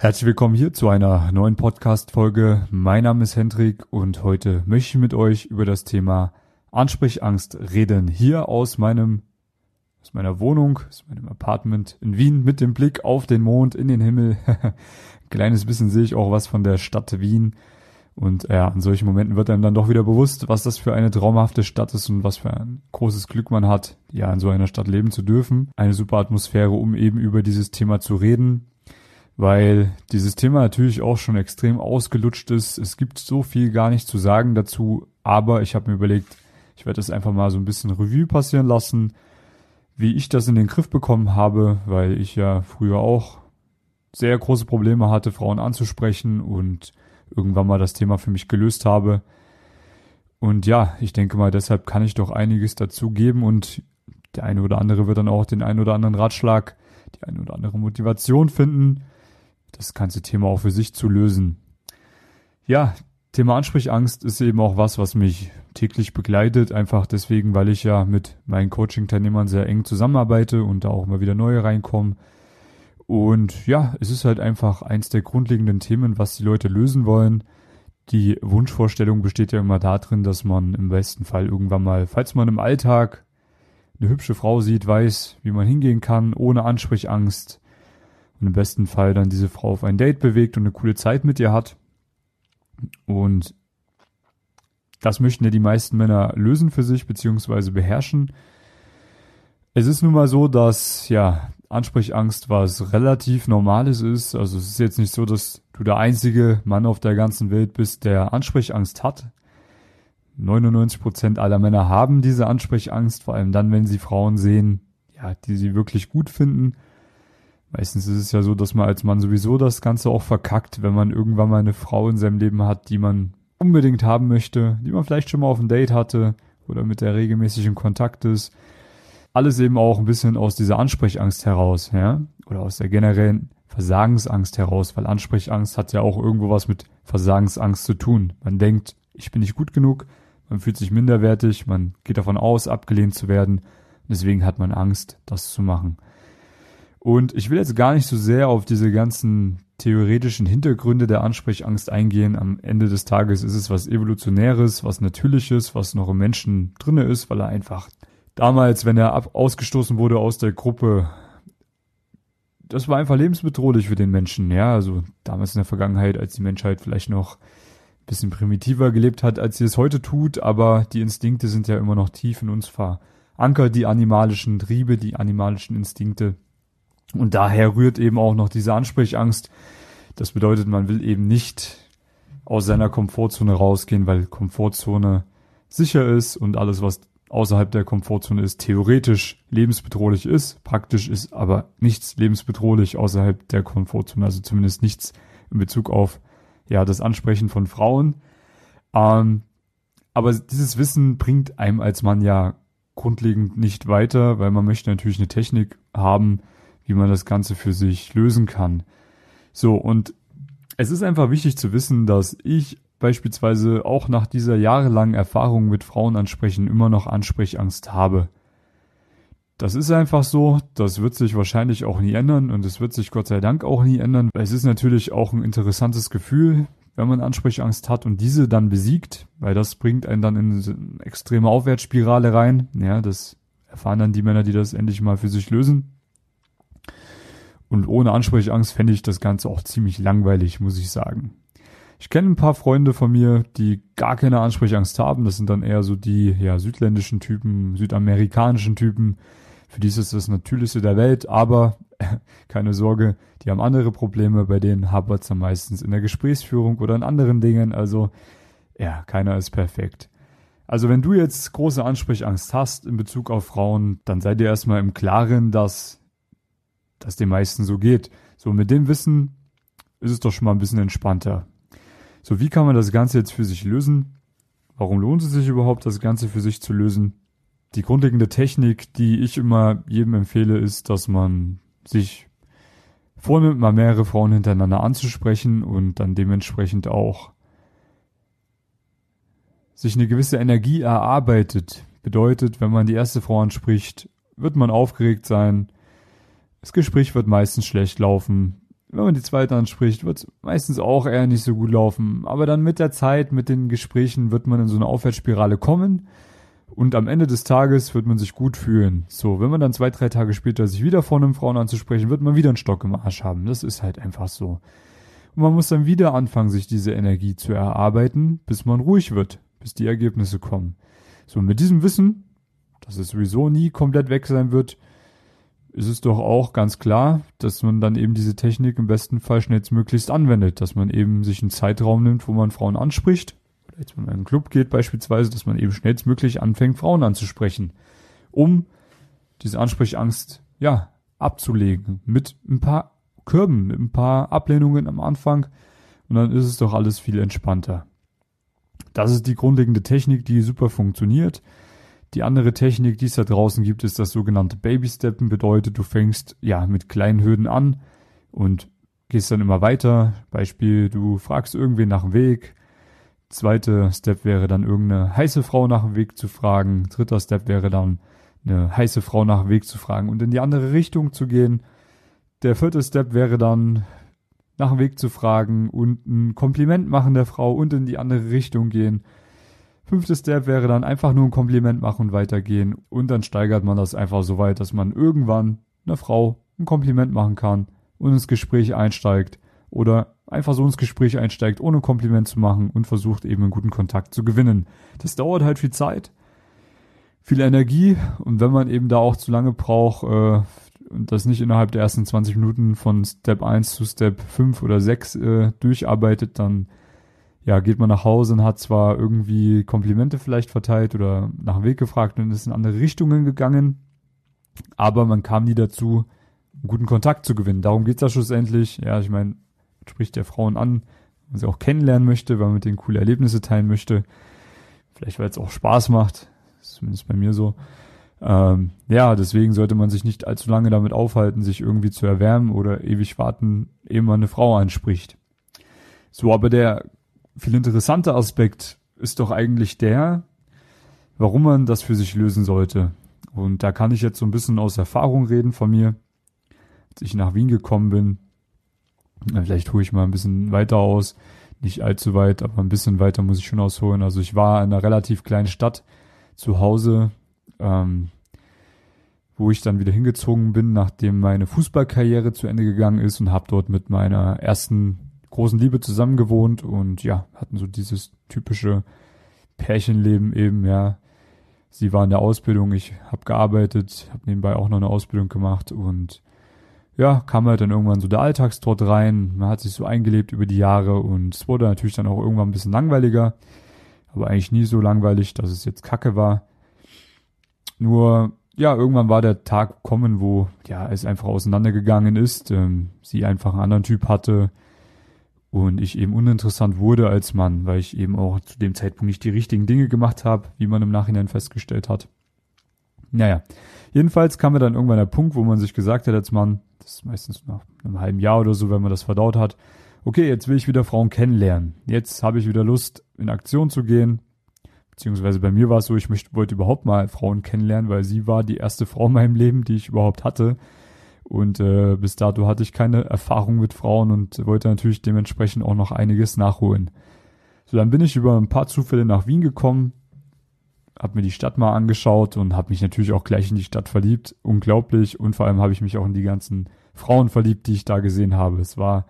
Herzlich willkommen hier zu einer neuen Podcast-Folge. Mein Name ist Hendrik und heute möchte ich mit euch über das Thema Ansprechangst reden. Hier aus meinem, aus meiner Wohnung, aus meinem Apartment in Wien mit dem Blick auf den Mond, in den Himmel. Ein kleines bisschen sehe ich auch was von der Stadt Wien. Und ja, in solchen Momenten wird einem dann doch wieder bewusst, was das für eine traumhafte Stadt ist und was für ein großes Glück man hat, ja, in so einer Stadt leben zu dürfen. Eine super Atmosphäre, um eben über dieses Thema zu reden weil dieses Thema natürlich auch schon extrem ausgelutscht ist. Es gibt so viel gar nicht zu sagen dazu, aber ich habe mir überlegt, ich werde das einfach mal so ein bisschen Revue passieren lassen, wie ich das in den Griff bekommen habe, weil ich ja früher auch sehr große Probleme hatte, Frauen anzusprechen und irgendwann mal das Thema für mich gelöst habe. Und ja, ich denke mal, deshalb kann ich doch einiges dazu geben und der eine oder andere wird dann auch den einen oder anderen Ratschlag, die eine oder andere Motivation finden, das ganze Thema auch für sich zu lösen. Ja, Thema Ansprechangst ist eben auch was, was mich täglich begleitet, einfach deswegen, weil ich ja mit meinen Coaching-Teilnehmern sehr eng zusammenarbeite und da auch immer wieder neue reinkommen. Und ja, es ist halt einfach eins der grundlegenden Themen, was die Leute lösen wollen. Die Wunschvorstellung besteht ja immer darin, dass man im besten Fall irgendwann mal, falls man im Alltag eine hübsche Frau sieht, weiß, wie man hingehen kann, ohne Ansprechangst, und im besten Fall dann diese Frau auf ein Date bewegt und eine coole Zeit mit ihr hat. Und das möchten ja die meisten Männer lösen für sich beziehungsweise beherrschen. Es ist nun mal so, dass ja Ansprechangst was relativ Normales ist. Also es ist jetzt nicht so, dass du der einzige Mann auf der ganzen Welt bist, der Ansprechangst hat. 99% aller Männer haben diese Ansprechangst, vor allem dann, wenn sie Frauen sehen, ja, die sie wirklich gut finden Meistens ist es ja so, dass man als Mann sowieso das Ganze auch verkackt, wenn man irgendwann mal eine Frau in seinem Leben hat, die man unbedingt haben möchte, die man vielleicht schon mal auf ein Date hatte oder mit der regelmäßig in Kontakt ist. Alles eben auch ein bisschen aus dieser Ansprechangst heraus, ja, oder aus der generellen Versagensangst heraus, weil Ansprechangst hat ja auch irgendwo was mit Versagensangst zu tun. Man denkt, ich bin nicht gut genug, man fühlt sich minderwertig, man geht davon aus, abgelehnt zu werden, deswegen hat man Angst, das zu machen. Und ich will jetzt gar nicht so sehr auf diese ganzen theoretischen Hintergründe der Ansprechangst eingehen. Am Ende des Tages ist es was Evolutionäres, was Natürliches, was noch im Menschen drinne ist, weil er einfach damals, wenn er ab ausgestoßen wurde aus der Gruppe, das war einfach lebensbedrohlich für den Menschen. Ja, also damals in der Vergangenheit, als die Menschheit vielleicht noch ein bisschen primitiver gelebt hat, als sie es heute tut, aber die Instinkte sind ja immer noch tief in uns verankert, die animalischen Triebe, die animalischen Instinkte. Und daher rührt eben auch noch diese Ansprechangst. Das bedeutet, man will eben nicht aus seiner Komfortzone rausgehen, weil Komfortzone sicher ist und alles, was außerhalb der Komfortzone ist, theoretisch lebensbedrohlich ist. Praktisch ist aber nichts lebensbedrohlich außerhalb der Komfortzone, also zumindest nichts in Bezug auf ja das Ansprechen von Frauen. Ähm, aber dieses Wissen bringt einem als Mann ja grundlegend nicht weiter, weil man möchte natürlich eine Technik haben, wie man das Ganze für sich lösen kann. So, und es ist einfach wichtig zu wissen, dass ich beispielsweise auch nach dieser jahrelangen Erfahrung mit Frauen ansprechen immer noch Ansprechangst habe. Das ist einfach so, das wird sich wahrscheinlich auch nie ändern und es wird sich Gott sei Dank auch nie ändern. Es ist natürlich auch ein interessantes Gefühl, wenn man Ansprechangst hat und diese dann besiegt, weil das bringt einen dann in eine extreme Aufwärtsspirale rein. Ja, das erfahren dann die Männer, die das endlich mal für sich lösen. Und ohne Ansprechangst fände ich das Ganze auch ziemlich langweilig, muss ich sagen. Ich kenne ein paar Freunde von mir, die gar keine Ansprechangst haben. Das sind dann eher so die ja, südländischen Typen, südamerikanischen Typen. Für die ist es das Natürlichste der Welt, aber keine Sorge, die haben andere Probleme. Bei denen hapert es dann meistens in der Gesprächsführung oder in anderen Dingen. Also ja, keiner ist perfekt. Also wenn du jetzt große Ansprechangst hast in Bezug auf Frauen, dann sei dir erstmal im Klaren, dass das den meisten so geht. So, mit dem Wissen ist es doch schon mal ein bisschen entspannter. So, wie kann man das Ganze jetzt für sich lösen? Warum lohnt es sich überhaupt, das Ganze für sich zu lösen? Die grundlegende Technik, die ich immer jedem empfehle, ist, dass man sich vornimmt, mal mehrere Frauen hintereinander anzusprechen und dann dementsprechend auch sich eine gewisse Energie erarbeitet. Bedeutet, wenn man die erste Frau anspricht, wird man aufgeregt sein, das Gespräch wird meistens schlecht laufen. wenn man die zweite anspricht, wird es meistens auch eher nicht so gut laufen. Aber dann mit der Zeit, mit den Gesprächen wird man in so eine Aufwärtsspirale kommen und am Ende des Tages wird man sich gut fühlen. So, wenn man dann zwei, drei Tage später sich wieder vor einem Frauen anzusprechen, wird man wieder einen Stock im Arsch haben. Das ist halt einfach so. Und man muss dann wieder anfangen, sich diese Energie zu erarbeiten, bis man ruhig wird, bis die Ergebnisse kommen. So, mit diesem Wissen, dass es sowieso nie komplett weg sein wird, ist es doch auch ganz klar, dass man dann eben diese Technik im besten Fall schnellstmöglichst anwendet, dass man eben sich einen Zeitraum nimmt, wo man Frauen anspricht, oder jetzt wenn man in einen Club geht beispielsweise, dass man eben schnellstmöglich anfängt, Frauen anzusprechen, um diese Ansprechangst, ja, abzulegen, mit ein paar Kürben, mit ein paar Ablehnungen am Anfang, und dann ist es doch alles viel entspannter. Das ist die grundlegende Technik, die super funktioniert. Die andere Technik, die es da draußen gibt, ist das sogenannte Baby-Steppen. Bedeutet, du fängst ja mit kleinen Hürden an und gehst dann immer weiter. Beispiel, du fragst irgendwen nach dem Weg. Zweiter Step wäre dann irgendeine heiße Frau nach dem Weg zu fragen. Dritter Step wäre dann eine heiße Frau nach dem Weg zu fragen und in die andere Richtung zu gehen. Der vierte Step wäre dann nach dem Weg zu fragen und ein Kompliment machen der Frau und in die andere Richtung gehen. Fünftes Step wäre dann einfach nur ein Kompliment machen und weitergehen. Und dann steigert man das einfach so weit, dass man irgendwann einer Frau ein Kompliment machen kann und ins Gespräch einsteigt. Oder einfach so ins Gespräch einsteigt, ohne Kompliment zu machen und versucht eben einen guten Kontakt zu gewinnen. Das dauert halt viel Zeit, viel Energie und wenn man eben da auch zu lange braucht äh, und das nicht innerhalb der ersten 20 Minuten von Step 1 zu Step 5 oder 6 äh, durcharbeitet, dann ja, geht man nach Hause und hat zwar irgendwie Komplimente vielleicht verteilt oder nach dem Weg gefragt und ist in andere Richtungen gegangen, aber man kam nie dazu, einen guten Kontakt zu gewinnen. Darum geht's ja schlussendlich. Ja, ich meine, spricht der Frauen an, wenn man sie auch kennenlernen möchte, weil man mit denen coole Erlebnisse teilen möchte. Vielleicht, weil es auch Spaß macht. Zumindest bei mir so. Ähm, ja, deswegen sollte man sich nicht allzu lange damit aufhalten, sich irgendwie zu erwärmen oder ewig warten, ehe man eine Frau anspricht. So, aber der viel interessanter Aspekt ist doch eigentlich der, warum man das für sich lösen sollte. Und da kann ich jetzt so ein bisschen aus Erfahrung reden von mir. Als ich nach Wien gekommen bin, vielleicht hole ich mal ein bisschen weiter aus, nicht allzu weit, aber ein bisschen weiter muss ich schon ausholen. Also ich war in einer relativ kleinen Stadt zu Hause, ähm, wo ich dann wieder hingezogen bin, nachdem meine Fußballkarriere zu Ende gegangen ist und habe dort mit meiner ersten großen Liebe zusammen gewohnt und ja, hatten so dieses typische Pärchenleben eben, ja. Sie war in der Ausbildung, ich habe gearbeitet, habe nebenbei auch noch eine Ausbildung gemacht und ja, kam halt dann irgendwann so der Alltagstrott rein. Man hat sich so eingelebt über die Jahre und es wurde natürlich dann auch irgendwann ein bisschen langweiliger, aber eigentlich nie so langweilig, dass es jetzt Kacke war. Nur ja, irgendwann war der Tag gekommen, wo ja es einfach auseinandergegangen ist. Ähm, sie einfach einen anderen Typ hatte, und ich eben uninteressant wurde als Mann, weil ich eben auch zu dem Zeitpunkt nicht die richtigen Dinge gemacht habe, wie man im Nachhinein festgestellt hat. Naja, jedenfalls kam mir dann irgendwann der Punkt, wo man sich gesagt hat als Mann, das ist meistens nach einem halben Jahr oder so, wenn man das verdaut hat, okay, jetzt will ich wieder Frauen kennenlernen. Jetzt habe ich wieder Lust, in Aktion zu gehen. Beziehungsweise bei mir war es so, ich möchte, wollte überhaupt mal Frauen kennenlernen, weil sie war die erste Frau in meinem Leben, die ich überhaupt hatte. Und äh, bis dato hatte ich keine Erfahrung mit Frauen und wollte natürlich dementsprechend auch noch einiges nachholen. So, dann bin ich über ein paar Zufälle nach Wien gekommen, habe mir die Stadt mal angeschaut und habe mich natürlich auch gleich in die Stadt verliebt. Unglaublich. Und vor allem habe ich mich auch in die ganzen Frauen verliebt, die ich da gesehen habe. Es war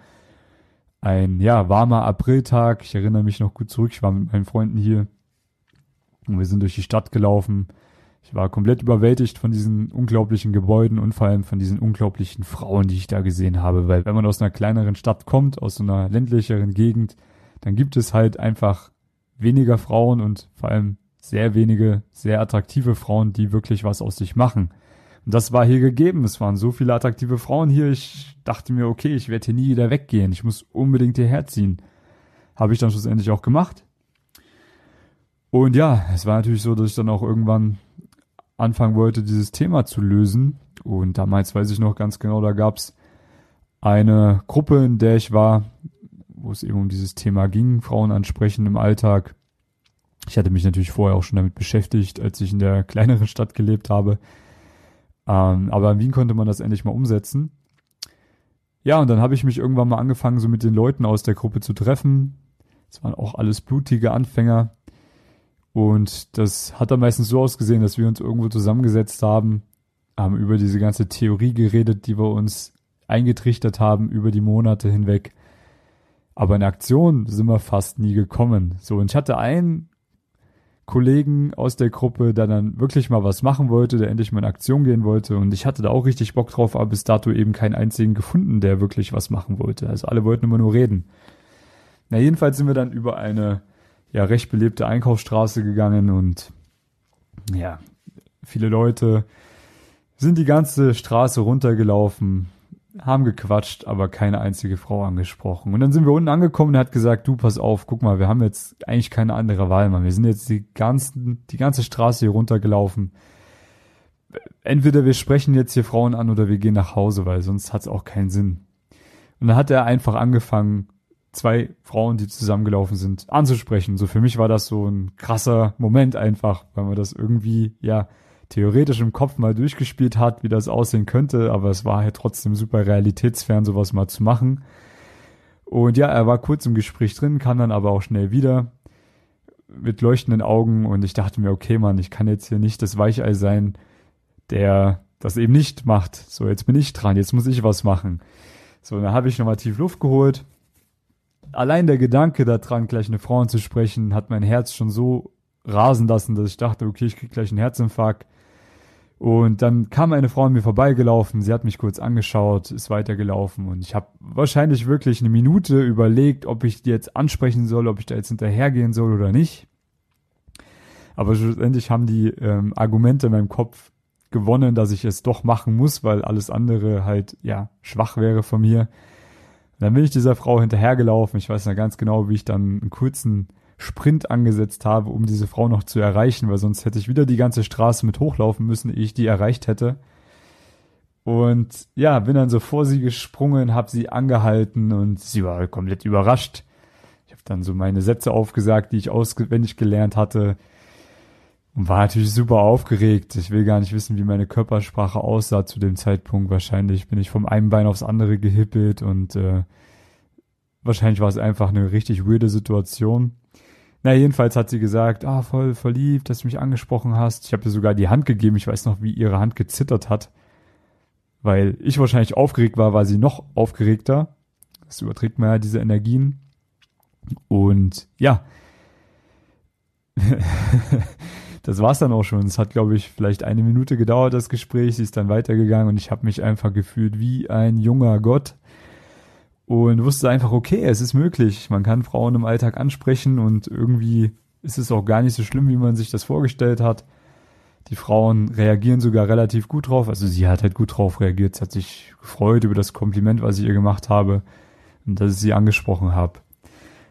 ein ja warmer Apriltag. Ich erinnere mich noch gut zurück. Ich war mit meinen Freunden hier und wir sind durch die Stadt gelaufen ich war komplett überwältigt von diesen unglaublichen Gebäuden und vor allem von diesen unglaublichen Frauen, die ich da gesehen habe. Weil wenn man aus einer kleineren Stadt kommt, aus so einer ländlicheren Gegend, dann gibt es halt einfach weniger Frauen und vor allem sehr wenige, sehr attraktive Frauen, die wirklich was aus sich machen. Und das war hier gegeben. Es waren so viele attraktive Frauen hier. Ich dachte mir, okay, ich werde hier nie wieder weggehen. Ich muss unbedingt hierher ziehen. Habe ich dann schlussendlich auch gemacht. Und ja, es war natürlich so, dass ich dann auch irgendwann anfangen wollte, dieses Thema zu lösen. Und damals weiß ich noch ganz genau, da gab's eine Gruppe, in der ich war, wo es eben um dieses Thema ging, Frauen ansprechen im Alltag. Ich hatte mich natürlich vorher auch schon damit beschäftigt, als ich in der kleineren Stadt gelebt habe. Ähm, aber in Wien konnte man das endlich mal umsetzen. ja, und dann habe ich mich irgendwann mal angefangen, so mit den Leuten aus der Gruppe zu treffen. Es waren auch alles blutige Anfänger. Und das hat dann meistens so ausgesehen, dass wir uns irgendwo zusammengesetzt haben, haben über diese ganze Theorie geredet, die wir uns eingetrichtert haben über die Monate hinweg. Aber in Aktion sind wir fast nie gekommen. So, und ich hatte einen Kollegen aus der Gruppe, der dann wirklich mal was machen wollte, der endlich mal in Aktion gehen wollte. Und ich hatte da auch richtig Bock drauf, aber bis dato eben keinen einzigen gefunden, der wirklich was machen wollte. Also alle wollten immer nur reden. Na, jedenfalls sind wir dann über eine ja recht belebte Einkaufsstraße gegangen und ja, viele Leute sind die ganze Straße runtergelaufen, haben gequatscht, aber keine einzige Frau angesprochen. Und dann sind wir unten angekommen und er hat gesagt, du pass auf, guck mal, wir haben jetzt eigentlich keine andere Wahl, Mann. Wir sind jetzt die ganzen, die ganze Straße hier runtergelaufen. Entweder wir sprechen jetzt hier Frauen an oder wir gehen nach Hause, weil sonst hat es auch keinen Sinn. Und dann hat er einfach angefangen, zwei Frauen, die zusammengelaufen sind, anzusprechen. So für mich war das so ein krasser Moment einfach, weil man das irgendwie, ja, theoretisch im Kopf mal durchgespielt hat, wie das aussehen könnte, aber es war halt trotzdem super realitätsfern, sowas mal zu machen. Und ja, er war kurz im Gespräch drin, kam dann aber auch schnell wieder mit leuchtenden Augen und ich dachte mir, okay, Mann, ich kann jetzt hier nicht das Weichei sein, der das eben nicht macht. So, jetzt bin ich dran, jetzt muss ich was machen. So, dann habe ich nochmal tief Luft geholt. Allein der Gedanke daran, gleich eine Frau anzusprechen, hat mein Herz schon so rasen lassen, dass ich dachte, okay, ich krieg gleich einen Herzinfarkt. Und dann kam eine Frau an mir vorbeigelaufen, sie hat mich kurz angeschaut, ist weitergelaufen und ich habe wahrscheinlich wirklich eine Minute überlegt, ob ich die jetzt ansprechen soll, ob ich da jetzt hinterhergehen soll oder nicht. Aber schlussendlich haben die ähm, Argumente in meinem Kopf gewonnen, dass ich es doch machen muss, weil alles andere halt ja schwach wäre von mir. Und dann bin ich dieser Frau hinterhergelaufen. Ich weiß noch ganz genau, wie ich dann einen kurzen Sprint angesetzt habe, um diese Frau noch zu erreichen, weil sonst hätte ich wieder die ganze Straße mit hochlaufen müssen, ehe ich die erreicht hätte. Und ja, bin dann so vor sie gesprungen, habe sie angehalten und sie war komplett überrascht. Ich habe dann so meine Sätze aufgesagt, die ich auswendig gelernt hatte und war natürlich super aufgeregt. Ich will gar nicht wissen, wie meine Körpersprache aussah zu dem Zeitpunkt. Wahrscheinlich bin ich vom einen Bein aufs andere gehippelt und äh, wahrscheinlich war es einfach eine richtig weirde Situation. Na, jedenfalls hat sie gesagt, ah, voll verliebt, dass du mich angesprochen hast. Ich habe ihr sogar die Hand gegeben. Ich weiß noch, wie ihre Hand gezittert hat. Weil ich wahrscheinlich aufgeregt war, war sie noch aufgeregter. Das überträgt man ja diese Energien. Und ja, das war's dann auch schon. Es hat, glaube ich, vielleicht eine Minute gedauert, das Gespräch. Sie ist dann weitergegangen und ich habe mich einfach gefühlt wie ein junger Gott und wusste einfach, okay, es ist möglich. Man kann Frauen im Alltag ansprechen und irgendwie ist es auch gar nicht so schlimm, wie man sich das vorgestellt hat. Die Frauen reagieren sogar relativ gut drauf. Also sie hat halt gut drauf reagiert. Sie hat sich gefreut über das Kompliment, was ich ihr gemacht habe und dass ich sie angesprochen habe.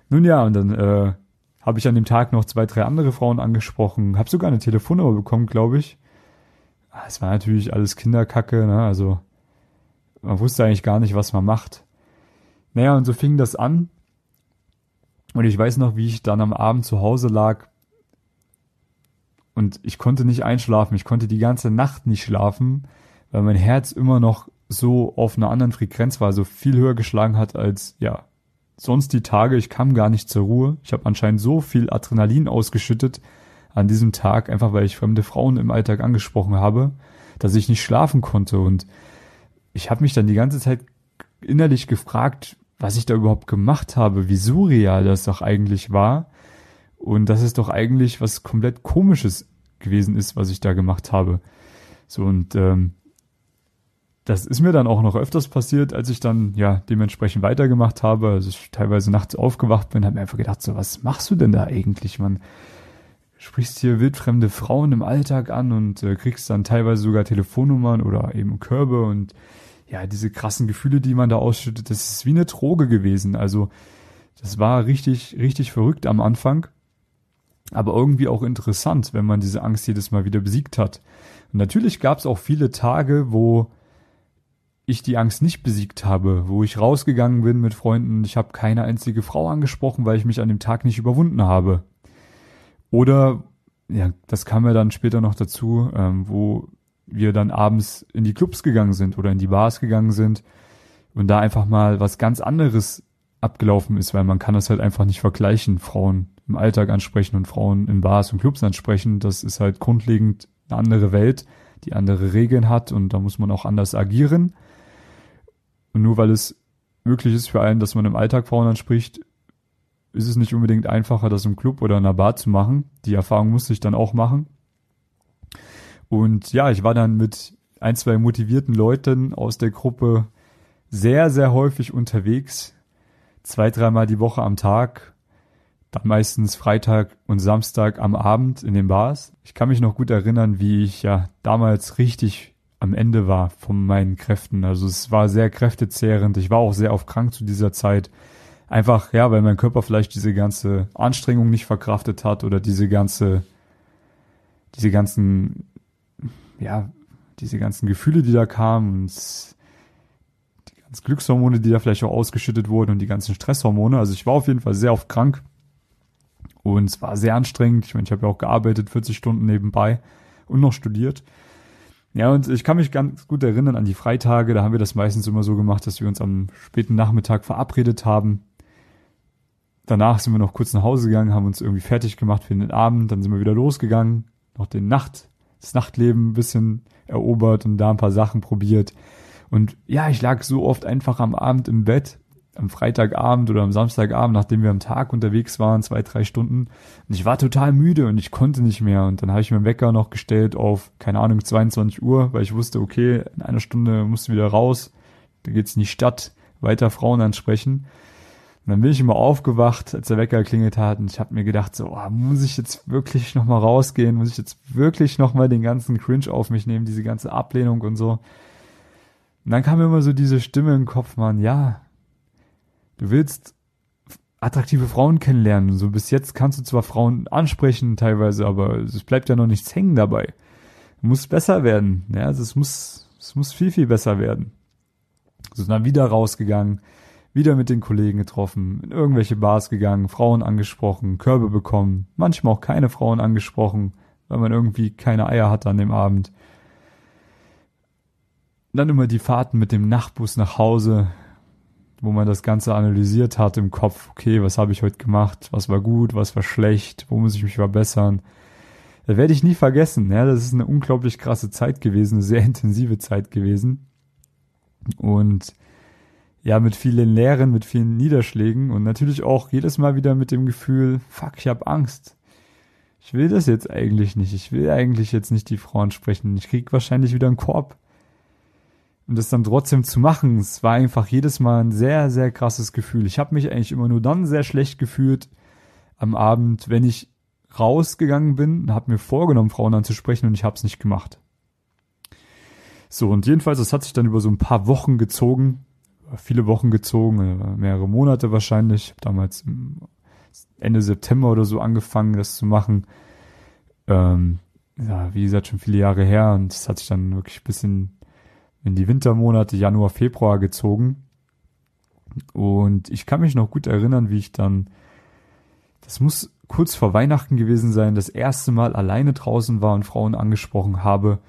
Nun ja, und dann äh, habe ich an dem Tag noch zwei, drei andere Frauen angesprochen. Habe sogar eine Telefonnummer bekommen, glaube ich. Ah, es war natürlich alles Kinderkacke, ne? Also man wusste eigentlich gar nicht, was man macht. Naja, und so fing das an. Und ich weiß noch, wie ich dann am Abend zu Hause lag. Und ich konnte nicht einschlafen. Ich konnte die ganze Nacht nicht schlafen, weil mein Herz immer noch so auf einer anderen Frequenz war, so viel höher geschlagen hat als, ja, sonst die Tage. Ich kam gar nicht zur Ruhe. Ich habe anscheinend so viel Adrenalin ausgeschüttet an diesem Tag, einfach weil ich fremde Frauen im Alltag angesprochen habe, dass ich nicht schlafen konnte. Und ich habe mich dann die ganze Zeit innerlich gefragt, was ich da überhaupt gemacht habe, wie surreal das doch eigentlich war. Und dass es doch eigentlich was komplett komisches gewesen ist, was ich da gemacht habe. So und ähm, das ist mir dann auch noch öfters passiert, als ich dann ja dementsprechend weitergemacht habe. Also ich teilweise nachts aufgewacht bin, habe mir einfach gedacht, so was machst du denn da eigentlich, man? Sprichst hier wildfremde Frauen im Alltag an und äh, kriegst dann teilweise sogar Telefonnummern oder eben Körbe und ja, diese krassen Gefühle, die man da ausschüttet, das ist wie eine Droge gewesen. Also das war richtig, richtig verrückt am Anfang, aber irgendwie auch interessant, wenn man diese Angst jedes Mal wieder besiegt hat. Und natürlich gab es auch viele Tage, wo ich die Angst nicht besiegt habe, wo ich rausgegangen bin mit Freunden, ich habe keine einzige Frau angesprochen, weil ich mich an dem Tag nicht überwunden habe. Oder, ja, das kam ja dann später noch dazu, ähm, wo wir dann abends in die Clubs gegangen sind oder in die Bars gegangen sind und da einfach mal was ganz anderes abgelaufen ist, weil man kann das halt einfach nicht vergleichen, Frauen im Alltag ansprechen und Frauen in Bars und Clubs ansprechen. Das ist halt grundlegend eine andere Welt, die andere Regeln hat und da muss man auch anders agieren. Und nur weil es möglich ist für einen, dass man im Alltag Frauen anspricht, ist es nicht unbedingt einfacher, das im Club oder in einer Bar zu machen. Die Erfahrung musste ich dann auch machen. Und ja, ich war dann mit ein, zwei motivierten Leuten aus der Gruppe sehr, sehr häufig unterwegs. Zwei, dreimal die Woche am Tag. Dann meistens Freitag und Samstag am Abend in den Bars. Ich kann mich noch gut erinnern, wie ich ja damals richtig am Ende war von meinen Kräften. Also es war sehr kräftezehrend. Ich war auch sehr oft krank zu dieser Zeit. Einfach, ja, weil mein Körper vielleicht diese ganze Anstrengung nicht verkraftet hat oder diese ganze, diese ganzen, ja, diese ganzen Gefühle, die da kamen und die ganzen Glückshormone, die da vielleicht auch ausgeschüttet wurden und die ganzen Stresshormone. Also ich war auf jeden Fall sehr oft krank und es war sehr anstrengend. Ich meine, ich habe ja auch gearbeitet, 40 Stunden nebenbei und noch studiert. Ja, und ich kann mich ganz gut erinnern an die Freitage. Da haben wir das meistens immer so gemacht, dass wir uns am späten Nachmittag verabredet haben. Danach sind wir noch kurz nach Hause gegangen, haben uns irgendwie fertig gemacht für den Abend. Dann sind wir wieder losgegangen, noch den Nacht, das Nachtleben ein bisschen erobert und da ein paar Sachen probiert. Und ja, ich lag so oft einfach am Abend im Bett am Freitagabend oder am Samstagabend, nachdem wir am Tag unterwegs waren, zwei, drei Stunden. Und ich war total müde und ich konnte nicht mehr. Und dann habe ich mir Wecker noch gestellt auf, keine Ahnung, 22 Uhr, weil ich wusste, okay, in einer Stunde musst du wieder raus. Da geht's in die Stadt, weiter Frauen ansprechen. Und dann bin ich immer aufgewacht, als der Wecker klingelt hat und ich habe mir gedacht, so, oh, muss ich jetzt wirklich nochmal rausgehen? Muss ich jetzt wirklich nochmal den ganzen Cringe auf mich nehmen, diese ganze Ablehnung und so? Und dann kam immer so diese Stimme im Kopf, man, ja, du willst attraktive Frauen kennenlernen. So bis jetzt kannst du zwar Frauen ansprechen teilweise, aber es bleibt ja noch nichts hängen dabei. Du musst besser werden. Ja, also es muss, es muss viel, viel besser werden. So sind dann wieder rausgegangen, wieder mit den Kollegen getroffen, in irgendwelche Bars gegangen, Frauen angesprochen, Körbe bekommen, manchmal auch keine Frauen angesprochen, weil man irgendwie keine Eier hatte an dem Abend. Dann immer die Fahrten mit dem Nachtbus nach Hause, wo man das Ganze analysiert hat im Kopf, okay, was habe ich heute gemacht, was war gut, was war schlecht, wo muss ich mich verbessern. Das werde ich nie vergessen. Ja, das ist eine unglaublich krasse Zeit gewesen, eine sehr intensive Zeit gewesen. Und ja, mit vielen Lehren, mit vielen Niederschlägen und natürlich auch jedes Mal wieder mit dem Gefühl, fuck, ich habe Angst. Ich will das jetzt eigentlich nicht. Ich will eigentlich jetzt nicht die Frauen sprechen. Ich krieg wahrscheinlich wieder einen Korb und das dann trotzdem zu machen, es war einfach jedes Mal ein sehr, sehr krasses Gefühl. Ich habe mich eigentlich immer nur dann sehr schlecht gefühlt am Abend, wenn ich rausgegangen bin, habe mir vorgenommen, Frauen anzusprechen und ich habe es nicht gemacht. So, und jedenfalls, das hat sich dann über so ein paar Wochen gezogen, viele Wochen gezogen, äh, mehrere Monate wahrscheinlich. Damals Ende September oder so angefangen, das zu machen. Ähm, ja, wie gesagt, schon viele Jahre her und es hat sich dann wirklich ein bisschen in die Wintermonate Januar, Februar gezogen. Und ich kann mich noch gut erinnern, wie ich dann, das muss kurz vor Weihnachten gewesen sein, das erste Mal alleine draußen war und Frauen angesprochen habe.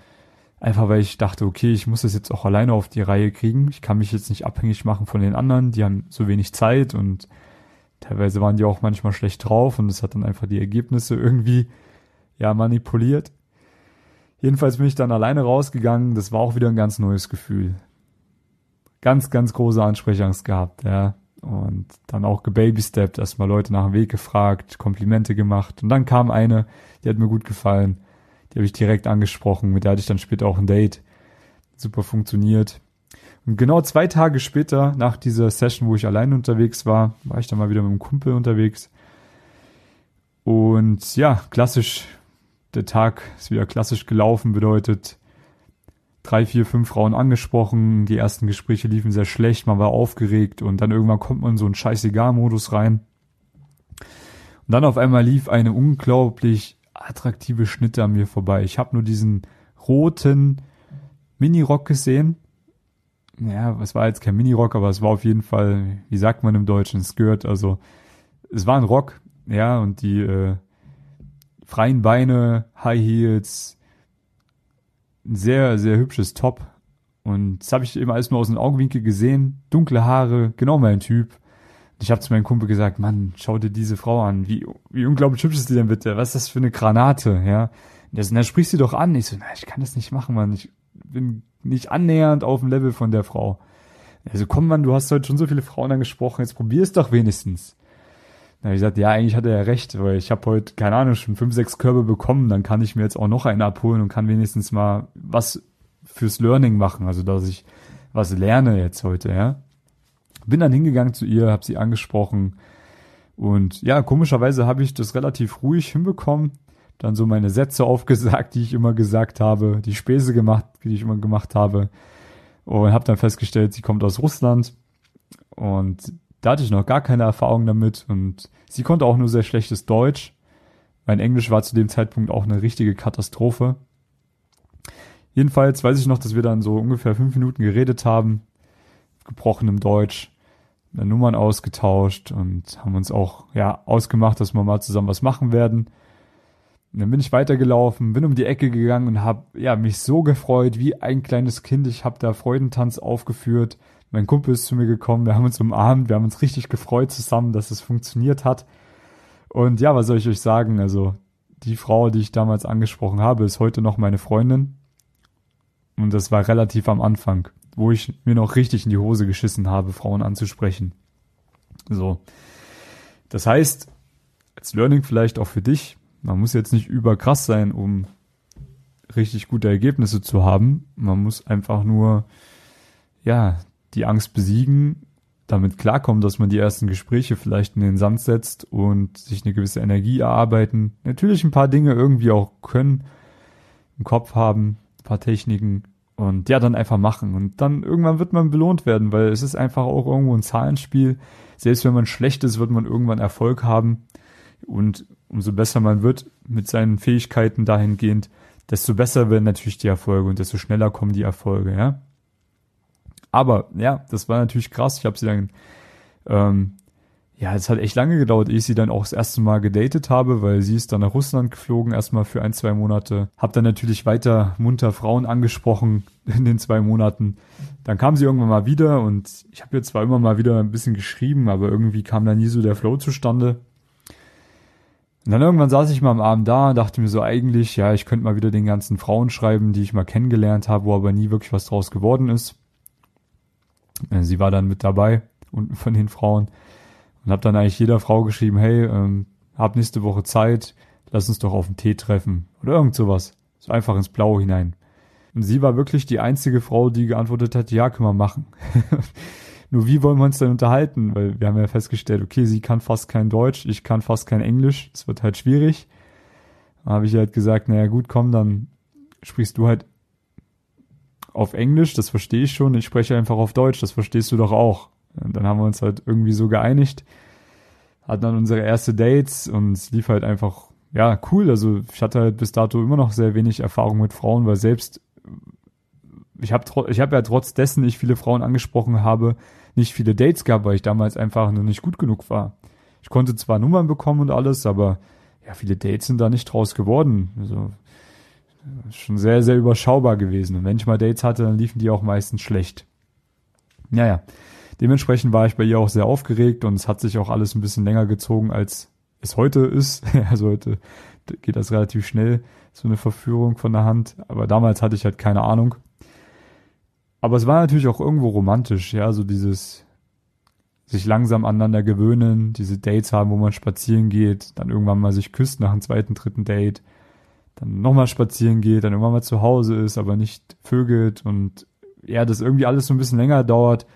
Einfach weil ich dachte, okay, ich muss das jetzt auch alleine auf die Reihe kriegen. Ich kann mich jetzt nicht abhängig machen von den anderen, die haben so wenig Zeit und teilweise waren die auch manchmal schlecht drauf und es hat dann einfach die Ergebnisse irgendwie ja manipuliert. Jedenfalls bin ich dann alleine rausgegangen. Das war auch wieder ein ganz neues Gefühl. Ganz, ganz große Ansprechangst gehabt, ja. Und dann auch gebabysteppt, erstmal Leute nach dem Weg gefragt, Komplimente gemacht. Und dann kam eine, die hat mir gut gefallen. Die habe ich direkt angesprochen. Mit der hatte ich dann später auch ein Date. Super funktioniert. Und genau zwei Tage später, nach dieser Session, wo ich alleine unterwegs war, war ich dann mal wieder mit einem Kumpel unterwegs. Und ja, klassisch der Tag ist wieder klassisch gelaufen, bedeutet drei, vier, fünf Frauen angesprochen, die ersten Gespräche liefen sehr schlecht, man war aufgeregt und dann irgendwann kommt man in so einen Scheißegal-Modus rein. Und dann auf einmal lief eine unglaublich attraktive Schnitte an mir vorbei. Ich habe nur diesen roten Minirock gesehen. Ja, es war jetzt kein Minirock, aber es war auf jeden Fall, wie sagt man im Deutschen, Skirt. Also es war ein Rock, ja, und die äh, freien Beine, High Heels, ein sehr, sehr hübsches Top Und das habe ich eben alles nur aus dem Augenwinkel gesehen. Dunkle Haare, genau mein Typ. Ich habe zu meinem Kumpel gesagt, Mann, schau dir diese Frau an. Wie, wie unglaublich hübsch ist die denn bitte? Was ist das für eine Granate, ja? Der so, na, sprich sie doch an. Ich so, na, ich kann das nicht machen, Mann. Ich bin nicht annähernd auf dem Level von der Frau. Also komm, Mann, du hast heute schon so viele Frauen angesprochen, jetzt probier es doch wenigstens. Na, ich gesagt, ja, eigentlich hat er ja recht, weil ich habe heute, keine Ahnung, schon fünf, sechs Körbe bekommen, dann kann ich mir jetzt auch noch einen abholen und kann wenigstens mal was fürs Learning machen, also dass ich was lerne jetzt heute, ja. Bin dann hingegangen zu ihr, habe sie angesprochen und ja, komischerweise habe ich das relativ ruhig hinbekommen, dann so meine Sätze aufgesagt, die ich immer gesagt habe, die Späße gemacht, die ich immer gemacht habe und habe dann festgestellt, sie kommt aus Russland und da hatte ich noch gar keine Erfahrung damit und sie konnte auch nur sehr schlechtes Deutsch. Mein Englisch war zu dem Zeitpunkt auch eine richtige Katastrophe. Jedenfalls weiß ich noch, dass wir dann so ungefähr fünf Minuten geredet haben, gebrochenem Deutsch, Nummern ausgetauscht und haben uns auch ja ausgemacht, dass wir mal zusammen was machen werden. Und dann bin ich weitergelaufen, bin um die Ecke gegangen und habe ja mich so gefreut wie ein kleines Kind. Ich habe da Freudentanz aufgeführt mein Kumpel ist zu mir gekommen, wir haben uns umarmt, wir haben uns richtig gefreut zusammen, dass es funktioniert hat. Und ja, was soll ich euch sagen? Also, die Frau, die ich damals angesprochen habe, ist heute noch meine Freundin. Und das war relativ am Anfang, wo ich mir noch richtig in die Hose geschissen habe, Frauen anzusprechen. So. Das heißt, als Learning vielleicht auch für dich, man muss jetzt nicht überkrass sein, um richtig gute Ergebnisse zu haben. Man muss einfach nur, ja, die Angst besiegen, damit klarkommen, dass man die ersten Gespräche vielleicht in den Sand setzt und sich eine gewisse Energie erarbeiten. Natürlich ein paar Dinge irgendwie auch können, im Kopf haben, ein paar Techniken und ja, dann einfach machen. Und dann irgendwann wird man belohnt werden, weil es ist einfach auch irgendwo ein Zahlenspiel. Selbst wenn man schlecht ist, wird man irgendwann Erfolg haben. Und umso besser man wird mit seinen Fähigkeiten dahingehend, desto besser werden natürlich die Erfolge und desto schneller kommen die Erfolge, ja. Aber ja, das war natürlich krass. Ich habe sie dann, ähm, ja, es hat echt lange gedauert, ehe ich sie dann auch das erste Mal gedatet habe, weil sie ist dann nach Russland geflogen, erstmal für ein, zwei Monate. Hab dann natürlich weiter munter Frauen angesprochen in den zwei Monaten. Dann kam sie irgendwann mal wieder und ich habe ihr zwar immer mal wieder ein bisschen geschrieben, aber irgendwie kam da nie so der Flow zustande. Und dann irgendwann saß ich mal am Abend da und dachte mir so eigentlich, ja, ich könnte mal wieder den ganzen Frauen schreiben, die ich mal kennengelernt habe, wo aber nie wirklich was draus geworden ist. Äh, sie war dann mit dabei und von den Frauen und habe dann eigentlich jeder Frau geschrieben, hey, ähm, hab nächste Woche Zeit, lass uns doch auf den Tee treffen oder irgend sowas. So einfach ins Blaue hinein. Und sie war wirklich die einzige Frau, die geantwortet hat, ja, können wir machen. Nur wie wollen wir uns denn unterhalten? Weil wir haben ja festgestellt, okay, sie kann fast kein Deutsch, ich kann fast kein Englisch, es wird halt schwierig. Da habe ich halt gesagt, naja gut, komm, dann sprichst du halt auf Englisch, das verstehe ich schon, ich spreche einfach auf Deutsch, das verstehst du doch auch. Und dann haben wir uns halt irgendwie so geeinigt, hatten dann unsere erste Dates und es lief halt einfach, ja, cool. Also ich hatte halt bis dato immer noch sehr wenig Erfahrung mit Frauen, weil selbst ich habe ich hab ja trotz dessen ich viele Frauen angesprochen habe, nicht viele Dates gehabt, weil ich damals einfach nur nicht gut genug war. Ich konnte zwar Nummern bekommen und alles, aber ja, viele Dates sind da nicht draus geworden. Also schon sehr, sehr überschaubar gewesen. Und wenn ich mal Dates hatte, dann liefen die auch meistens schlecht. Naja, dementsprechend war ich bei ihr auch sehr aufgeregt und es hat sich auch alles ein bisschen länger gezogen, als es heute ist. Also heute geht das relativ schnell, so eine Verführung von der Hand. Aber damals hatte ich halt keine Ahnung. Aber es war natürlich auch irgendwo romantisch, ja, so dieses sich langsam aneinander gewöhnen, diese Dates haben, wo man spazieren geht, dann irgendwann mal sich küsst nach einem zweiten, dritten Date dann nochmal spazieren geht, dann irgendwann mal zu Hause ist, aber nicht vögelt und ja, das irgendwie alles so ein bisschen länger dauert.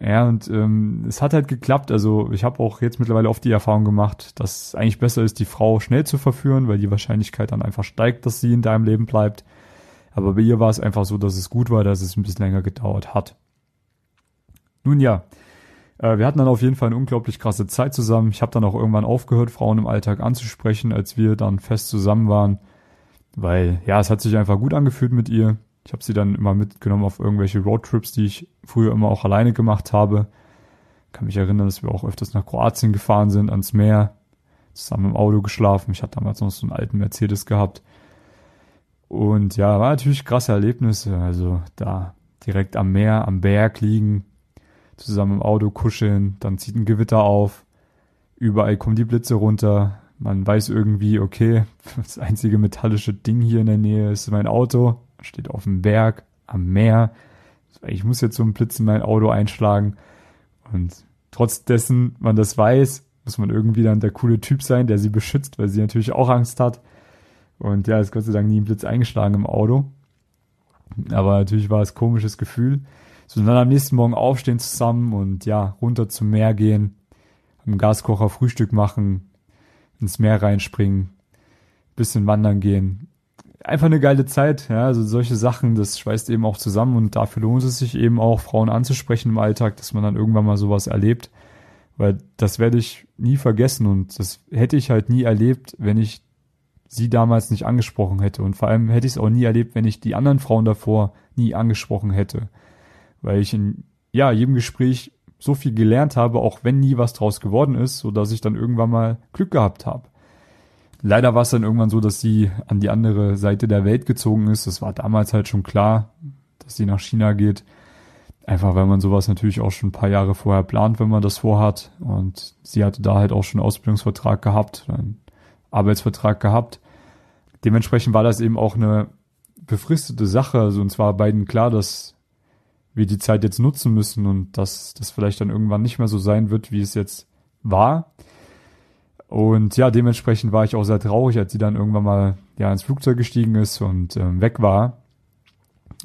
Ja, und ähm, es hat halt geklappt. Also ich habe auch jetzt mittlerweile oft die Erfahrung gemacht, dass es eigentlich besser ist, die Frau schnell zu verführen, weil die Wahrscheinlichkeit dann einfach steigt, dass sie in deinem Leben bleibt. Aber bei ihr war es einfach so, dass es gut war, dass es ein bisschen länger gedauert hat. Nun ja, äh, wir hatten dann auf jeden Fall eine unglaublich krasse Zeit zusammen. Ich habe dann auch irgendwann aufgehört, Frauen im Alltag anzusprechen, als wir dann fest zusammen waren. Weil, ja, es hat sich einfach gut angefühlt mit ihr. Ich habe sie dann immer mitgenommen auf irgendwelche Roadtrips, die ich früher immer auch alleine gemacht habe. Kann mich erinnern, dass wir auch öfters nach Kroatien gefahren sind, ans Meer, zusammen im Auto geschlafen. Ich hatte damals noch so einen alten Mercedes gehabt. Und ja, war natürlich krasse Erlebnisse. Also da direkt am Meer, am Berg liegen, zusammen im Auto kuscheln, dann zieht ein Gewitter auf, überall kommen die Blitze runter, man weiß irgendwie, okay, das einzige metallische Ding hier in der Nähe ist mein Auto, steht auf dem Berg, am Meer, ich muss jetzt so einen Blitz in mein Auto einschlagen und trotz dessen man das weiß, muss man irgendwie dann der coole Typ sein, der sie beschützt, weil sie natürlich auch Angst hat. Und ja, ist Gott sei Dank nie ein Blitz eingeschlagen im Auto. Aber natürlich war es komisches Gefühl. So, dann am nächsten Morgen aufstehen zusammen und ja, runter zum Meer gehen, am Gaskocher Frühstück machen, ins Meer reinspringen, bisschen wandern gehen. Einfach eine geile Zeit, ja, also solche Sachen, das schweißt eben auch zusammen und dafür lohnt es sich eben auch, Frauen anzusprechen im Alltag, dass man dann irgendwann mal sowas erlebt. Weil das werde ich nie vergessen und das hätte ich halt nie erlebt, wenn ich sie damals nicht angesprochen hätte. Und vor allem hätte ich es auch nie erlebt, wenn ich die anderen Frauen davor nie angesprochen hätte. Weil ich in ja, jedem Gespräch so viel gelernt habe, auch wenn nie was draus geworden ist, so dass ich dann irgendwann mal Glück gehabt habe. Leider war es dann irgendwann so, dass sie an die andere Seite der Welt gezogen ist. Das war damals halt schon klar, dass sie nach China geht. Einfach weil man sowas natürlich auch schon ein paar Jahre vorher plant, wenn man das vorhat. Und sie hatte da halt auch schon einen Ausbildungsvertrag gehabt, einen Arbeitsvertrag gehabt dementsprechend war das eben auch eine befristete Sache. Also uns war beiden klar, dass wir die Zeit jetzt nutzen müssen und dass das vielleicht dann irgendwann nicht mehr so sein wird, wie es jetzt war. Und ja, dementsprechend war ich auch sehr traurig, als sie dann irgendwann mal ja ins Flugzeug gestiegen ist und ähm, weg war.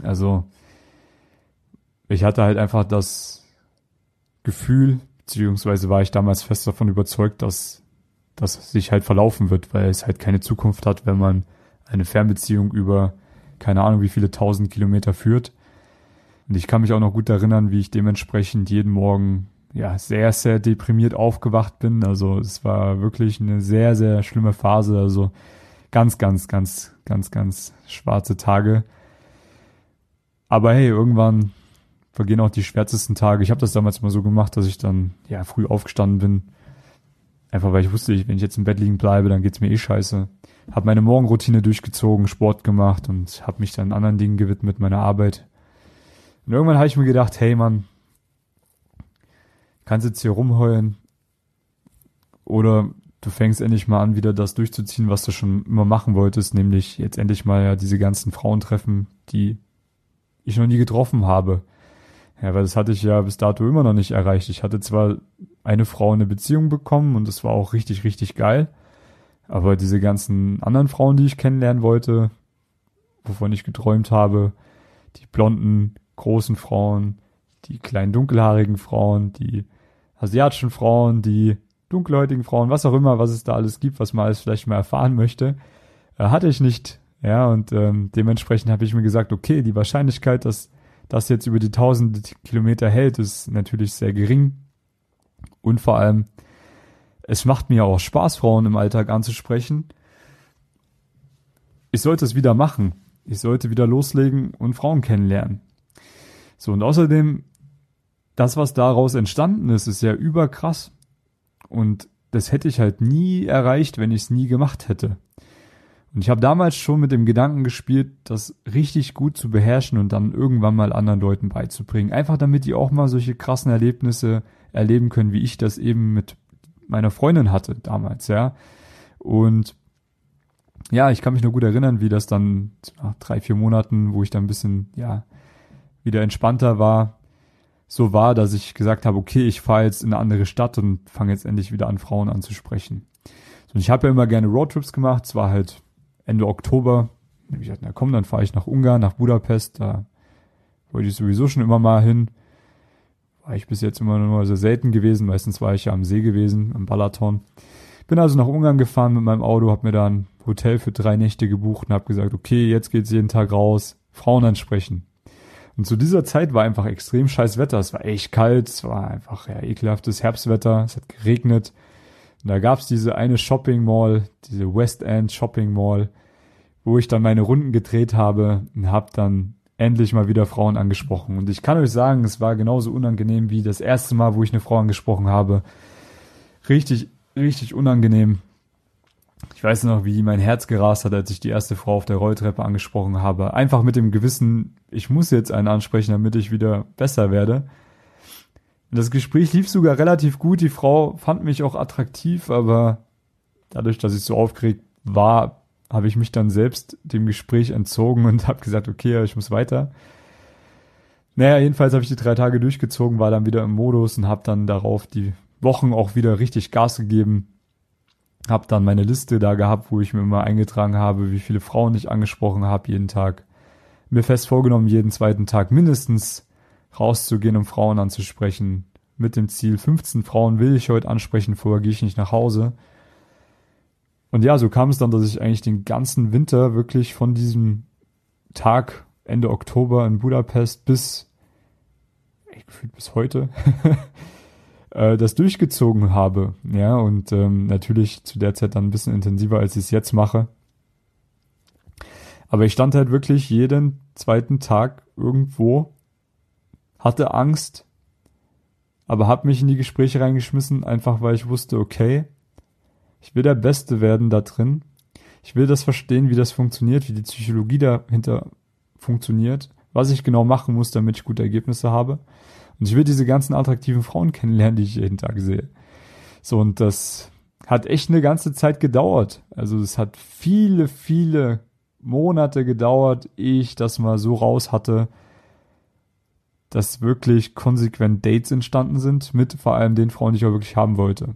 Also ich hatte halt einfach das Gefühl, beziehungsweise war ich damals fest davon überzeugt, dass das sich halt verlaufen wird, weil es halt keine Zukunft hat, wenn man eine Fernbeziehung über keine Ahnung wie viele tausend Kilometer führt. Und ich kann mich auch noch gut erinnern, wie ich dementsprechend jeden Morgen ja sehr, sehr deprimiert aufgewacht bin. Also es war wirklich eine sehr, sehr schlimme Phase. Also ganz, ganz, ganz, ganz, ganz schwarze Tage. Aber hey, irgendwann vergehen auch die schwärzesten Tage. Ich habe das damals immer so gemacht, dass ich dann ja früh aufgestanden bin, Einfach weil ich wusste, wenn ich jetzt im Bett liegen bleibe, dann geht's mir eh scheiße. Hab meine Morgenroutine durchgezogen, Sport gemacht und hab mich dann anderen Dingen gewidmet, meiner Arbeit. Und irgendwann habe ich mir gedacht, hey Mann, kannst jetzt hier rumheulen oder du fängst endlich mal an, wieder das durchzuziehen, was du schon immer machen wolltest, nämlich jetzt endlich mal ja diese ganzen Frauen treffen, die ich noch nie getroffen habe. Ja, weil das hatte ich ja bis dato immer noch nicht erreicht. Ich hatte zwar eine Frau eine Beziehung bekommen und das war auch richtig, richtig geil. Aber diese ganzen anderen Frauen, die ich kennenlernen wollte, wovon ich geträumt habe, die blonden, großen Frauen, die kleinen dunkelhaarigen Frauen, die asiatischen Frauen, die dunkelhäutigen Frauen, was auch immer, was es da alles gibt, was man alles vielleicht mal erfahren möchte, äh, hatte ich nicht. Ja, und ähm, dementsprechend habe ich mir gesagt, okay, die Wahrscheinlichkeit, dass das jetzt über die tausend Kilometer hält, ist natürlich sehr gering. Und vor allem, es macht mir auch Spaß, Frauen im Alltag anzusprechen. Ich sollte es wieder machen. Ich sollte wieder loslegen und Frauen kennenlernen. So, und außerdem, das, was daraus entstanden ist, ist ja überkrass. Und das hätte ich halt nie erreicht, wenn ich es nie gemacht hätte. Und ich habe damals schon mit dem Gedanken gespielt, das richtig gut zu beherrschen und dann irgendwann mal anderen Leuten beizubringen. Einfach damit die auch mal solche krassen Erlebnisse erleben können, wie ich das eben mit meiner Freundin hatte damals, ja. Und ja, ich kann mich nur gut erinnern, wie das dann nach drei, vier Monaten, wo ich dann ein bisschen, ja, wieder entspannter war, so war, dass ich gesagt habe, okay, ich fahre jetzt in eine andere Stadt und fange jetzt endlich wieder an, Frauen anzusprechen. Und ich habe ja immer gerne Roadtrips gemacht, es war halt Ende Oktober. Ich gesagt, na komm, dann fahre ich nach Ungarn, nach Budapest. Da wollte ich sowieso schon immer mal hin. War ich bis jetzt immer nur sehr selten gewesen. Meistens war ich ja am See gewesen, am Balaton. Bin also nach Ungarn gefahren mit meinem Auto, habe mir da ein Hotel für drei Nächte gebucht und habe gesagt, okay, jetzt geht's jeden Tag raus, Frauen ansprechen. Und zu dieser Zeit war einfach extrem scheiß Wetter. Es war echt kalt, es war einfach ja, ekelhaftes Herbstwetter, es hat geregnet. Und da gab's diese eine Shopping Mall, diese West End Shopping Mall, wo ich dann meine Runden gedreht habe und habe dann endlich mal wieder Frauen angesprochen. Und ich kann euch sagen, es war genauso unangenehm wie das erste Mal, wo ich eine Frau angesprochen habe. Richtig, richtig unangenehm. Ich weiß noch, wie mein Herz gerast hat, als ich die erste Frau auf der Rolltreppe angesprochen habe. Einfach mit dem Gewissen, ich muss jetzt einen ansprechen, damit ich wieder besser werde. Das Gespräch lief sogar relativ gut. Die Frau fand mich auch attraktiv, aber dadurch, dass ich so aufgeregt war, habe ich mich dann selbst dem Gespräch entzogen und habe gesagt, okay, ich muss weiter. Naja, jedenfalls habe ich die drei Tage durchgezogen, war dann wieder im Modus und habe dann darauf die Wochen auch wieder richtig Gas gegeben. Hab dann meine Liste da gehabt, wo ich mir immer eingetragen habe, wie viele Frauen ich angesprochen habe jeden Tag. Mir fest vorgenommen, jeden zweiten Tag mindestens rauszugehen, um Frauen anzusprechen. Mit dem Ziel, 15 Frauen will ich heute ansprechen, vorher gehe ich nicht nach Hause. Und ja, so kam es dann, dass ich eigentlich den ganzen Winter wirklich von diesem Tag Ende Oktober in Budapest bis, gefühlt bis heute, äh, das durchgezogen habe. Ja, und ähm, natürlich zu der Zeit dann ein bisschen intensiver, als ich es jetzt mache. Aber ich stand halt wirklich jeden zweiten Tag irgendwo, hatte Angst, aber habe mich in die Gespräche reingeschmissen, einfach weil ich wusste, okay, ich will der Beste werden da drin. Ich will das verstehen, wie das funktioniert, wie die Psychologie dahinter funktioniert, was ich genau machen muss, damit ich gute Ergebnisse habe. Und ich will diese ganzen attraktiven Frauen kennenlernen, die ich jeden Tag sehe. So, und das hat echt eine ganze Zeit gedauert. Also es hat viele, viele Monate gedauert, ehe ich das mal so raus hatte, dass wirklich konsequent Dates entstanden sind mit vor allem den Frauen, die ich auch wirklich haben wollte.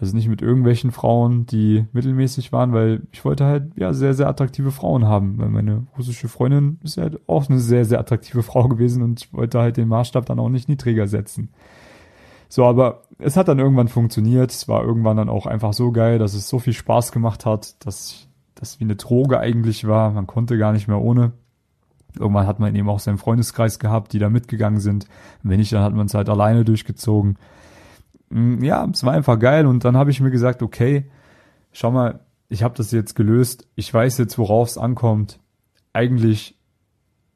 Also nicht mit irgendwelchen Frauen, die mittelmäßig waren, weil ich wollte halt ja sehr, sehr attraktive Frauen haben. Weil meine russische Freundin ist halt auch eine sehr, sehr attraktive Frau gewesen und ich wollte halt den Maßstab dann auch nicht niedriger setzen. So, aber es hat dann irgendwann funktioniert. Es war irgendwann dann auch einfach so geil, dass es so viel Spaß gemacht hat, dass das wie eine Droge eigentlich war. Man konnte gar nicht mehr ohne. Irgendwann hat man eben auch seinen Freundeskreis gehabt, die da mitgegangen sind. wenn nicht, dann hat man es halt alleine durchgezogen. Mm, ja, es war einfach geil und dann habe ich mir gesagt, okay, schau mal, ich habe das jetzt gelöst, ich weiß jetzt, worauf es ankommt. Eigentlich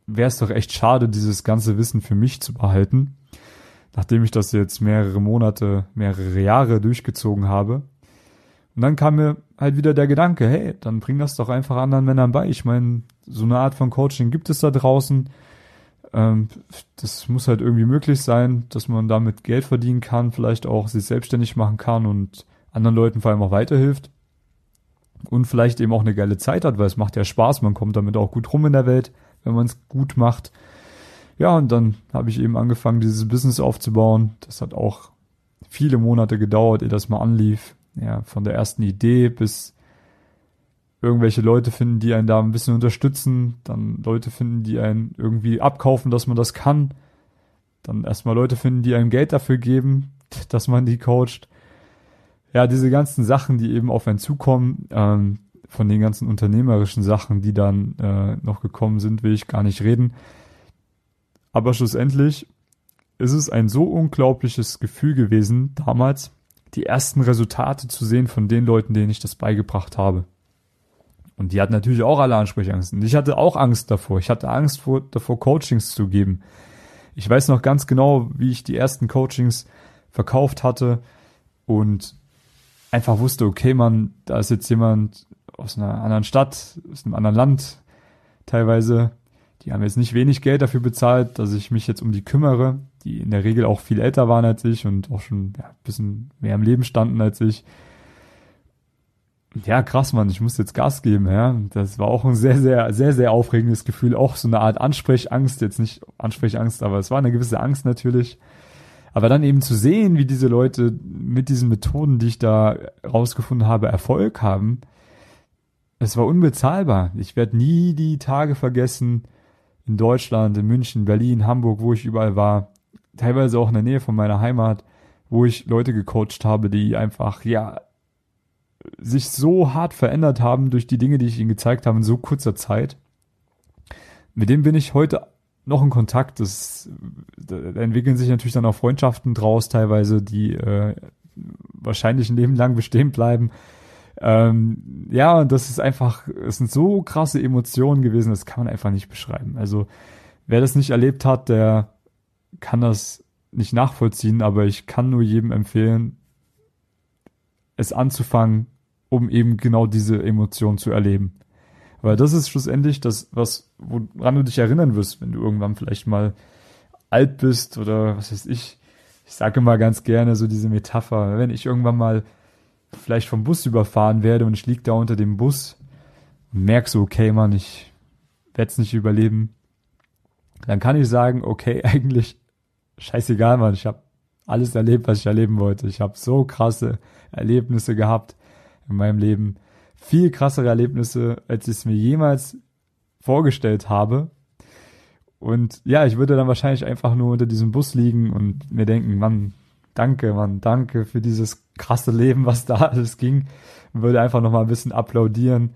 wäre es doch echt schade, dieses ganze Wissen für mich zu behalten, nachdem ich das jetzt mehrere Monate, mehrere Jahre durchgezogen habe. Und dann kam mir halt wieder der Gedanke, hey, dann bring das doch einfach anderen Männern bei. Ich meine, so eine Art von Coaching gibt es da draußen. Ähm, das muss halt irgendwie möglich sein, dass man damit Geld verdienen kann, vielleicht auch sich selbstständig machen kann und anderen Leuten vor allem auch weiterhilft. Und vielleicht eben auch eine geile Zeit hat, weil es macht ja Spaß, man kommt damit auch gut rum in der Welt, wenn man es gut macht. Ja, und dann habe ich eben angefangen, dieses Business aufzubauen. Das hat auch viele Monate gedauert, ehe das mal anlief. Ja, von der ersten Idee bis irgendwelche Leute finden, die einen da ein bisschen unterstützen, dann Leute finden, die einen irgendwie abkaufen, dass man das kann, dann erstmal Leute finden, die einem Geld dafür geben, dass man die coacht. Ja, diese ganzen Sachen, die eben auf einen zukommen, ähm, von den ganzen unternehmerischen Sachen, die dann äh, noch gekommen sind, will ich gar nicht reden. Aber schlussendlich ist es ein so unglaubliches Gefühl gewesen, damals die ersten Resultate zu sehen von den Leuten, denen ich das beigebracht habe. Und die hatten natürlich auch alle Ansprechangst. Und ich hatte auch Angst davor. Ich hatte Angst vor, davor, Coachings zu geben. Ich weiß noch ganz genau, wie ich die ersten Coachings verkauft hatte und einfach wusste, okay, man, da ist jetzt jemand aus einer anderen Stadt, aus einem anderen Land teilweise. Die haben jetzt nicht wenig Geld dafür bezahlt, dass ich mich jetzt um die kümmere, die in der Regel auch viel älter waren als ich und auch schon ja, ein bisschen mehr im Leben standen als ich ja, krass, Mann, ich muss jetzt Gas geben, ja. Das war auch ein sehr, sehr, sehr, sehr aufregendes Gefühl. Auch so eine Art Ansprechangst, jetzt nicht Ansprechangst, aber es war eine gewisse Angst natürlich. Aber dann eben zu sehen, wie diese Leute mit diesen Methoden, die ich da rausgefunden habe, Erfolg haben, es war unbezahlbar. Ich werde nie die Tage vergessen, in Deutschland, in München, Berlin, Hamburg, wo ich überall war, teilweise auch in der Nähe von meiner Heimat, wo ich Leute gecoacht habe, die einfach, ja, sich so hart verändert haben durch die Dinge, die ich ihnen gezeigt habe in so kurzer Zeit. Mit dem bin ich heute noch in Kontakt. Das, da entwickeln sich natürlich dann auch Freundschaften draus, teilweise, die äh, wahrscheinlich ein Leben lang bestehen bleiben. Ähm, ja, und das ist einfach, es sind so krasse Emotionen gewesen, das kann man einfach nicht beschreiben. Also, wer das nicht erlebt hat, der kann das nicht nachvollziehen, aber ich kann nur jedem empfehlen, es anzufangen um eben genau diese Emotion zu erleben. Weil das ist schlussendlich das, was, woran du dich erinnern wirst, wenn du irgendwann vielleicht mal alt bist oder was weiß ich. Ich sage immer ganz gerne so diese Metapher, wenn ich irgendwann mal vielleicht vom Bus überfahren werde und ich lieg da unter dem Bus und merk so, okay, Mann, ich werde es nicht überleben, dann kann ich sagen, okay, eigentlich scheißegal, Mann, ich habe alles erlebt, was ich erleben wollte. Ich habe so krasse Erlebnisse gehabt in meinem Leben. Viel krassere Erlebnisse, als ich es mir jemals vorgestellt habe. Und ja, ich würde dann wahrscheinlich einfach nur unter diesem Bus liegen und mir denken, Mann, danke, Mann, danke für dieses krasse Leben, was da alles ging. Und würde einfach nochmal ein bisschen applaudieren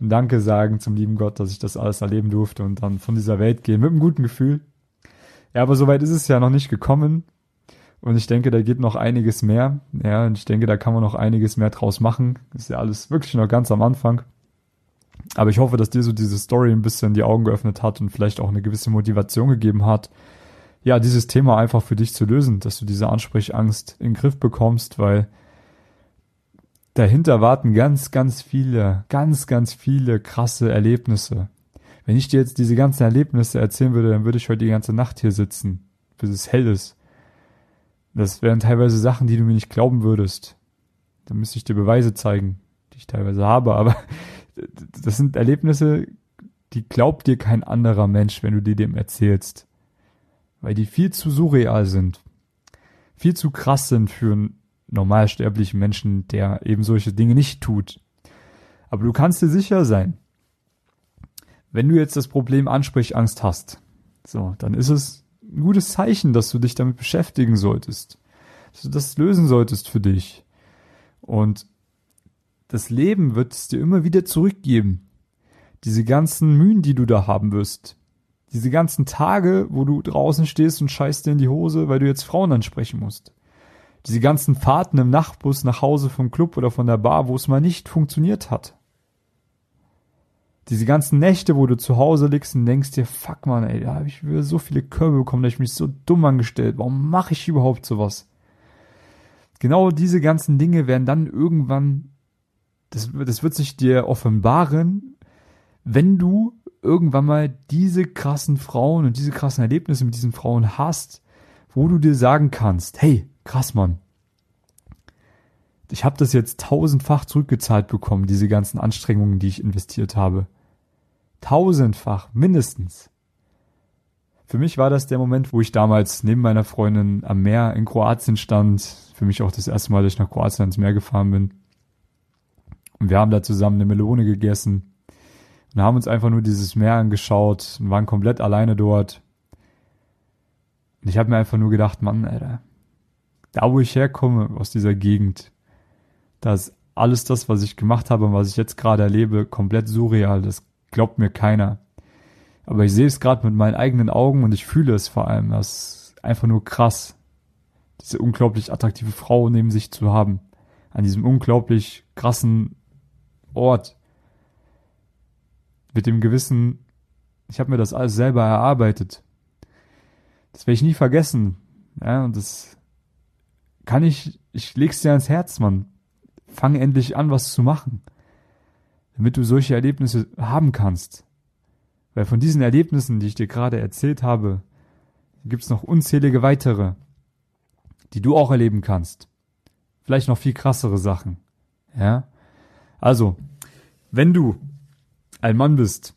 und Danke sagen zum lieben Gott, dass ich das alles erleben durfte und dann von dieser Welt gehen mit einem guten Gefühl. Ja, aber soweit ist es ja noch nicht gekommen. Und ich denke, da geht noch einiges mehr. Ja, und ich denke, da kann man noch einiges mehr draus machen. Ist ja alles wirklich noch ganz am Anfang. Aber ich hoffe, dass dir so diese Story ein bisschen die Augen geöffnet hat und vielleicht auch eine gewisse Motivation gegeben hat, ja, dieses Thema einfach für dich zu lösen, dass du diese Ansprechangst in den Griff bekommst, weil dahinter warten ganz, ganz viele, ganz, ganz viele krasse Erlebnisse. Wenn ich dir jetzt diese ganzen Erlebnisse erzählen würde, dann würde ich heute die ganze Nacht hier sitzen, bis es hell ist. Das wären teilweise Sachen, die du mir nicht glauben würdest. Da müsste ich dir Beweise zeigen, die ich teilweise habe, aber das sind Erlebnisse, die glaubt dir kein anderer Mensch, wenn du dir dem erzählst. Weil die viel zu surreal sind. Viel zu krass sind für einen normalsterblichen Menschen, der eben solche Dinge nicht tut. Aber du kannst dir sicher sein, wenn du jetzt das Problem Ansprechangst hast, so, dann ist es ein gutes Zeichen, dass du dich damit beschäftigen solltest. Dass du das lösen solltest für dich. Und das Leben wird es dir immer wieder zurückgeben. Diese ganzen Mühen, die du da haben wirst. Diese ganzen Tage, wo du draußen stehst und scheißt dir in die Hose, weil du jetzt Frauen ansprechen musst. Diese ganzen Fahrten im Nachtbus nach Hause vom Club oder von der Bar, wo es mal nicht funktioniert hat. Diese ganzen Nächte, wo du zu Hause liegst und denkst dir, fuck man, ey, da habe ich wieder so viele Körbe bekommen, da hab ich mich so dumm angestellt. Warum mache ich überhaupt sowas? Genau diese ganzen Dinge werden dann irgendwann, das, das wird sich dir offenbaren, wenn du irgendwann mal diese krassen Frauen und diese krassen Erlebnisse mit diesen Frauen hast, wo du dir sagen kannst, hey, krass, Mann. Ich habe das jetzt tausendfach zurückgezahlt bekommen, diese ganzen Anstrengungen, die ich investiert habe. Tausendfach, mindestens. Für mich war das der Moment, wo ich damals neben meiner Freundin am Meer in Kroatien stand. Für mich auch das erste Mal, dass ich nach Kroatien ans Meer gefahren bin. Und wir haben da zusammen eine Melone gegessen und haben uns einfach nur dieses Meer angeschaut und waren komplett alleine dort. Und ich habe mir einfach nur gedacht, Mann, Alter, da wo ich herkomme, aus dieser Gegend, da ist alles das, was ich gemacht habe und was ich jetzt gerade erlebe, komplett surreal. Das glaubt mir keiner. Aber ich sehe es gerade mit meinen eigenen Augen und ich fühle es vor allem. Das ist einfach nur krass, diese unglaublich attraktive Frau neben sich zu haben. An diesem unglaublich krassen Ort. Mit dem Gewissen, ich habe mir das alles selber erarbeitet. Das werde ich nie vergessen. Ja, und das kann ich, ich leg's dir ans Herz, Mann. Fang endlich an, was zu machen damit du solche Erlebnisse haben kannst. Weil von diesen Erlebnissen, die ich dir gerade erzählt habe, gibt es noch unzählige weitere, die du auch erleben kannst. Vielleicht noch viel krassere Sachen. Ja? Also, wenn du ein Mann bist,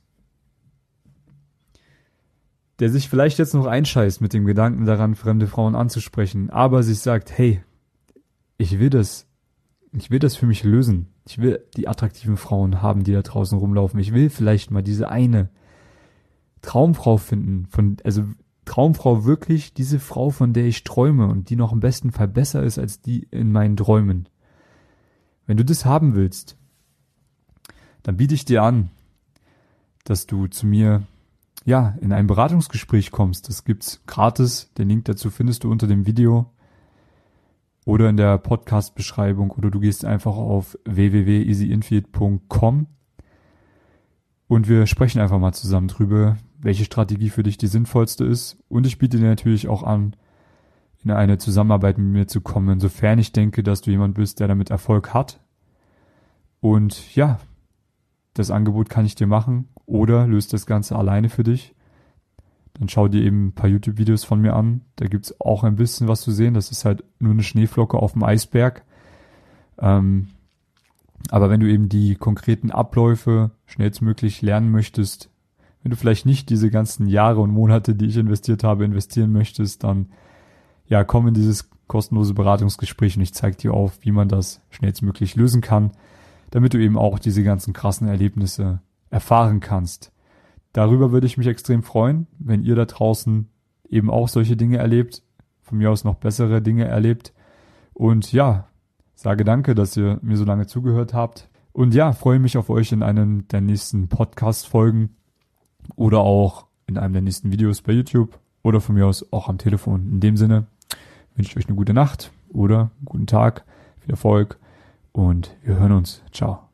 der sich vielleicht jetzt noch einscheißt mit dem Gedanken daran, fremde Frauen anzusprechen, aber sich sagt, hey, ich will das, ich will das für mich lösen. Ich will die attraktiven Frauen haben, die da draußen rumlaufen. Ich will vielleicht mal diese eine Traumfrau finden, von, also Traumfrau wirklich diese Frau, von der ich träume und die noch im besten Fall besser ist als die in meinen Träumen. Wenn du das haben willst, dann biete ich dir an, dass du zu mir ja in ein Beratungsgespräch kommst. Das gibt's gratis. Den Link dazu findest du unter dem Video oder in der Podcast-Beschreibung oder du gehst einfach auf www.easyinfield.com und wir sprechen einfach mal zusammen drüber, welche Strategie für dich die sinnvollste ist. Und ich biete dir natürlich auch an, in eine Zusammenarbeit mit mir zu kommen, sofern ich denke, dass du jemand bist, der damit Erfolg hat. Und ja, das Angebot kann ich dir machen oder löst das Ganze alleine für dich. Dann schau dir eben ein paar YouTube-Videos von mir an. Da gibt's auch ein bisschen was zu sehen. Das ist halt nur eine Schneeflocke auf dem Eisberg. Ähm, aber wenn du eben die konkreten Abläufe schnellstmöglich lernen möchtest, wenn du vielleicht nicht diese ganzen Jahre und Monate, die ich investiert habe, investieren möchtest, dann ja, komm in dieses kostenlose Beratungsgespräch und ich zeige dir auf, wie man das schnellstmöglich lösen kann, damit du eben auch diese ganzen krassen Erlebnisse erfahren kannst. Darüber würde ich mich extrem freuen, wenn ihr da draußen eben auch solche Dinge erlebt, von mir aus noch bessere Dinge erlebt. Und ja, sage danke, dass ihr mir so lange zugehört habt. Und ja, freue mich auf euch in einem der nächsten Podcast-Folgen oder auch in einem der nächsten Videos bei YouTube oder von mir aus auch am Telefon. In dem Sinne wünsche ich euch eine gute Nacht oder einen guten Tag, viel Erfolg und wir hören uns. Ciao.